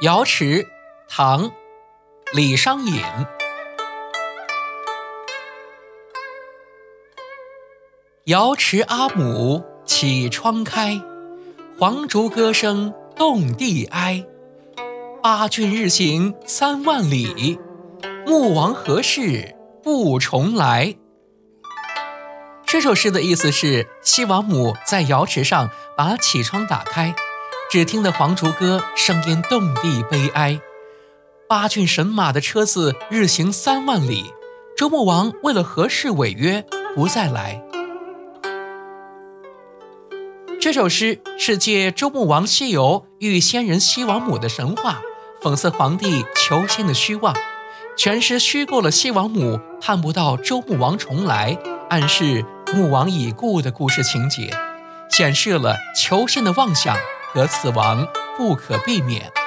瑶池，唐，李商隐。瑶池阿母启窗开，黄竹歌声动地哀。八骏日行三万里，穆王何事不重来？这首诗的意思是，西王母在瑶池上把启窗打开。只听得黄竹歌声音动地悲哀，八骏神马的车子日行三万里，周穆王为了何事违约不再来？这首诗是借周穆王西游遇仙人西王母的神话，讽刺皇帝求仙的虚妄，全诗虚构了西王母盼不到周穆王重来，暗示穆王已故的故事情节，显示了求仙的妄想。和死亡不可避免。